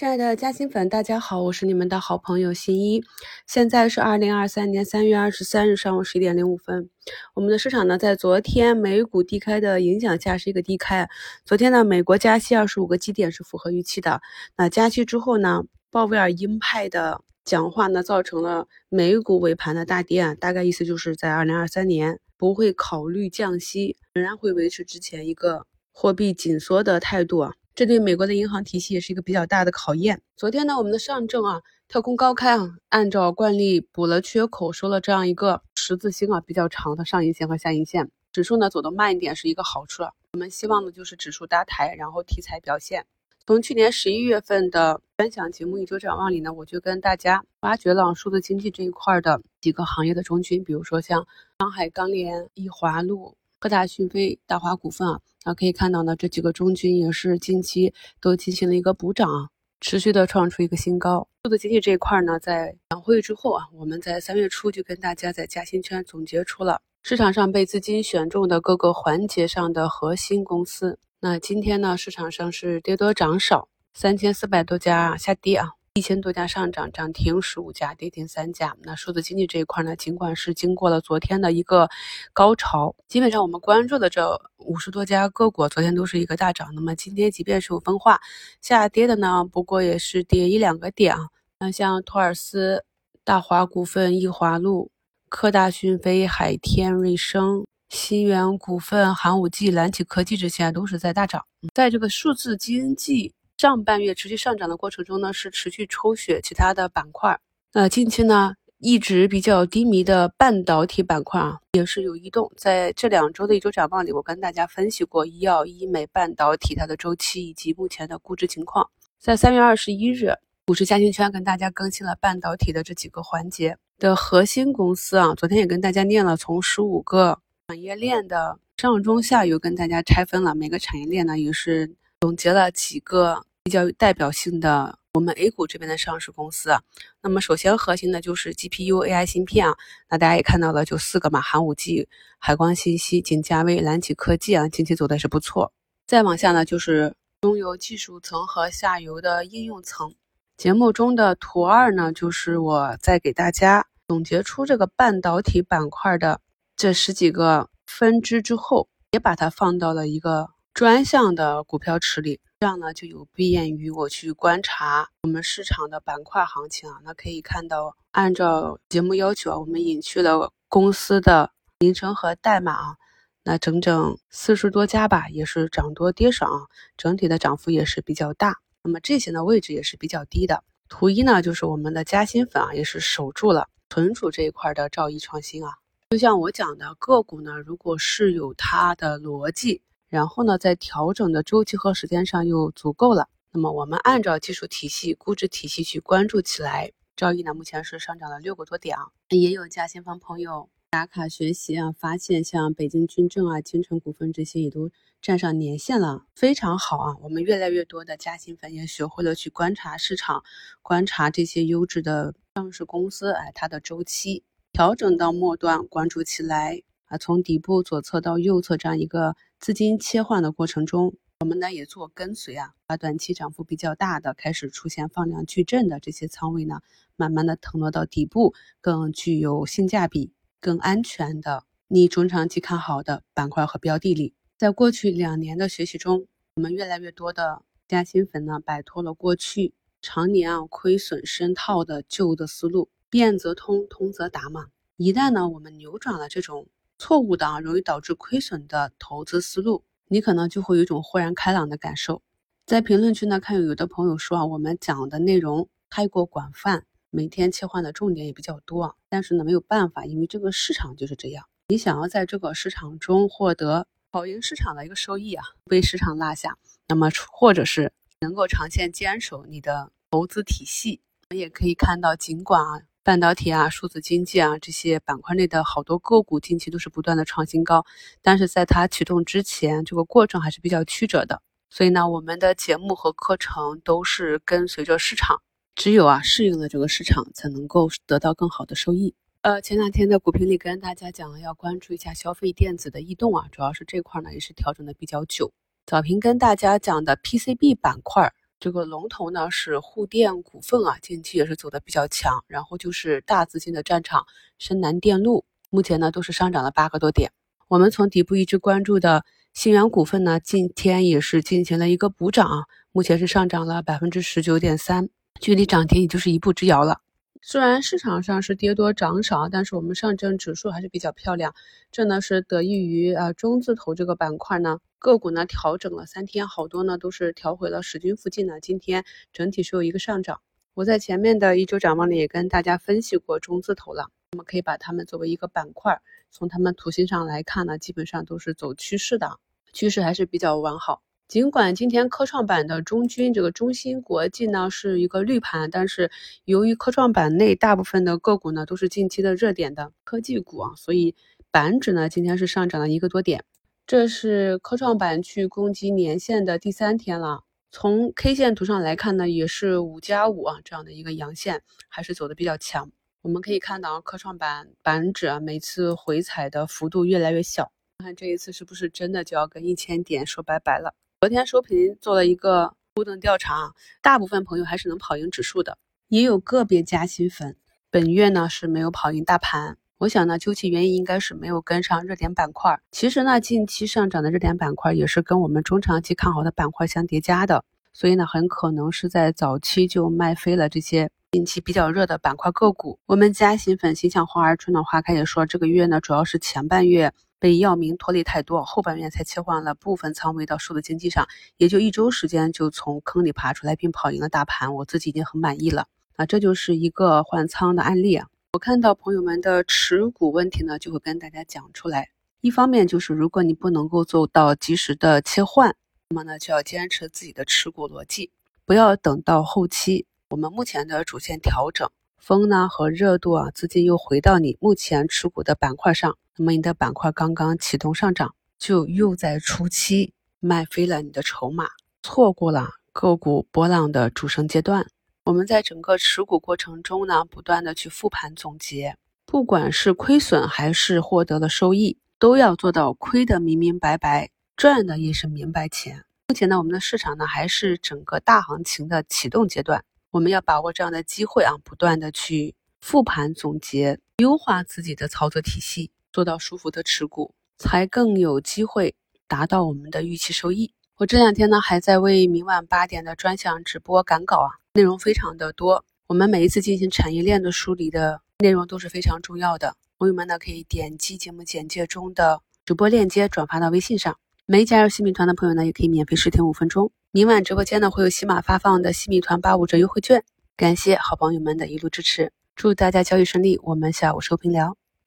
亲爱的嘉兴粉，大家好，我是你们的好朋友新一。现在是二零二三年三月二十三日上午十一点零五分。我们的市场呢，在昨天美股低开的影响下是一个低开。昨天呢，美国加息二十五个基点是符合预期的。那加息之后呢，鲍威尔鹰派的讲话呢，造成了美股尾盘的大跌。大概意思就是在二零二三年不会考虑降息，仍然会维持之前一个货币紧缩的态度啊。这对美国的银行体系也是一个比较大的考验。昨天呢，我们的上证啊跳空高开啊，按照惯例补了缺口，收了这样一个十字星啊比较长的上影线和下影线。指数呢走得慢一点是一个好处，我们希望的就是指数搭台，然后题材表现。从去年十一月份的分享节目《一周展望》里呢，我就跟大家挖掘了数字经济这一块的几个行业的中军，比如说像上海钢联、易华路。科大讯飞、大华股份啊，啊可以看到呢，这几个中军也是近期都进行了一个补涨啊，持续的创出一个新高。数字经济这一块呢，在两会之后啊，我们在三月初就跟大家在嘉兴圈总结出了市场上被资金选中的各个环节上的核心公司。那今天呢，市场上是跌多涨少，三千四百多家下跌啊。一千多家上涨，涨停十五家，跌停三家。那数字经济这一块呢，尽管是经过了昨天的一个高潮，基本上我们关注的这五十多家个股，昨天都是一个大涨。那么今天即便是有分化下跌的呢，不过也是跌一两个点啊。那像托尔斯、大华股份、易华路、科大讯飞、海天瑞声、新源股份、寒武纪、蓝启科技这些都是在大涨。在这个数字经济。上半月持续上涨的过程中呢，是持续抽血其他的板块。那近期呢，一直比较低迷的半导体板块啊，也是有异动。在这两周的一周展望里，我跟大家分析过医药、医美、半导体它的周期以及目前的估值情况。在三月二十一日，股市嘉兴圈跟大家更新了半导体的这几个环节的核心公司啊。昨天也跟大家念了从十五个产业链的上中下游跟大家拆分了每个产业链呢，也是总结了几个。较有代表性的，我们 A 股这边的上市公司啊，那么首先核心的就是 GPU AI 芯片啊，那大家也看到了，就四个嘛，寒武纪、海光信息、景嘉微、蓝启科技啊，近期走的是不错。再往下呢，就是中游技术层和下游的应用层。节目中的图二呢，就是我在给大家总结出这个半导体板块的这十几个分支之后，也把它放到了一个专项的股票池里。这样呢，就有便于我去观察我们市场的板块行情啊。那可以看到，按照节目要求啊，我们隐去了公司的名称和代码啊。那整整四十多家吧，也是涨多跌少啊，整体的涨幅也是比较大。那么这些呢，位置也是比较低的。图一呢，就是我们的嘉兴粉啊，也是守住了存储这一块的兆易创新啊。就像我讲的个股呢，如果是有它的逻辑。然后呢，在调整的周期和时间上又足够了，那么我们按照技术体系、估值体系去关注起来。兆易呢，目前是上涨了六个多点啊，也有嘉兴方朋友打卡学习啊，发现像北京军政啊、金城股份这些也都站上年线了，非常好啊。我们越来越多的嘉兴粉也学会了去观察市场，观察这些优质的上市公司，哎，它的周期调整到末端关注起来啊，从底部左侧到右侧这样一个。资金切换的过程中，我们呢也做跟随啊，把短期涨幅比较大的、开始出现放量巨震的这些仓位呢，慢慢的腾挪到底部，更具有性价比、更安全的你中长期看好的板块和标的里。在过去两年的学习中，我们越来越多的加薪粉呢，摆脱了过去常年啊亏损深套的旧的思路，变则通，通则达嘛。一旦呢我们扭转了这种。错误的啊，容易导致亏损的投资思路，你可能就会有一种豁然开朗的感受。在评论区呢，看有的朋友说啊，我们讲的内容太过广泛，每天切换的重点也比较多啊，但是呢没有办法，因为这个市场就是这样。你想要在这个市场中获得跑赢市场的一个收益啊，被市场落下，那么或者是能够长线坚守你的投资体系，我们也可以看到，尽管啊。半导体啊，数字经济啊，这些板块内的好多个股近期都是不断的创新高，但是在它启动之前，这个过程还是比较曲折的。所以呢，我们的节目和课程都是跟随着市场，只有啊适应了这个市场，才能够得到更好的收益。呃，前两天的股评里跟大家讲了，要关注一下消费电子的异动啊，主要是这块呢也是调整的比较久。早评跟大家讲的 PCB 板块这个龙头呢是沪电股份啊，近期也是走的比较强。然后就是大资金的战场，深南电路目前呢都是上涨了八个多点。我们从底部一直关注的信源股份呢，今天也是进行了一个补涨，目前是上涨了百分之十九点三，距离涨停也就是一步之遥了。虽然市场上是跌多涨少，但是我们上证指数还是比较漂亮，这呢是得益于啊中字头这个板块呢个股呢调整了三天，好多呢都是调回了十均附近呢，今天整体是有一个上涨。我在前面的一周展望里也跟大家分析过中字头了，我们可以把它们作为一个板块。从它们图形上来看呢，基本上都是走趋势的，趋势还是比较完好。尽管今天科创板的中军这个中芯国际呢是一个绿盘，但是由于科创板内大部分的个股呢都是近期的热点的科技股啊，所以板指呢今天是上涨了一个多点。这是科创板去攻击年线的第三天了。从 K 线图上来看呢，也是五加五啊这样的一个阳线，还是走的比较强。我们可以看到科创板板指啊，每次回踩的幅度越来越小。看这一次是不是真的就要跟一千点说拜拜了？昨天收评做了一个互动调查，大部分朋友还是能跑赢指数的，也有个别加薪粉，本月呢是没有跑赢大盘。我想呢，究其原因应该是没有跟上热点板块。其实呢，近期上涨的热点板块也是跟我们中长期看好的板块相叠加的，所以呢，很可能是在早期就卖飞了这些。近期比较热的板块个股，我们嘉兴粉心向花儿春暖花开也说，这个月呢主要是前半月被药明拖累太多，后半月才切换了部分仓位到数字经济上，也就一周时间就从坑里爬出来，并跑赢了大盘，我自己已经很满意了。啊，这就是一个换仓的案例啊。我看到朋友们的持股问题呢，就会跟大家讲出来。一方面就是如果你不能够做到及时的切换，那么呢就要坚持自己的持股逻辑，不要等到后期。我们目前的主线调整风呢和热度啊，资金又回到你目前持股的板块上，那么你的板块刚刚启动上涨，就又在初期卖飞了你的筹码，错过了个股波浪的主升阶段。我们在整个持股过程中呢，不断的去复盘总结，不管是亏损还是获得了收益，都要做到亏的明明白白，赚的也是明白钱。目前呢，我们的市场呢还是整个大行情的启动阶段。我们要把握这样的机会啊，不断的去复盘总结，优化自己的操作体系，做到舒服的持股，才更有机会达到我们的预期收益。我这两天呢，还在为明晚八点的专项直播赶稿啊，内容非常的多。我们每一次进行产业链的梳理的内容都是非常重要的，朋友们呢可以点击节目简介中的直播链接，转发到微信上。没加入新米团的朋友呢，也可以免费试听五分钟。明晚直播间呢会有喜马发放的西米团八五折优惠券，感谢好朋友们的一路支持，祝大家交易顺利，我们下午收评聊。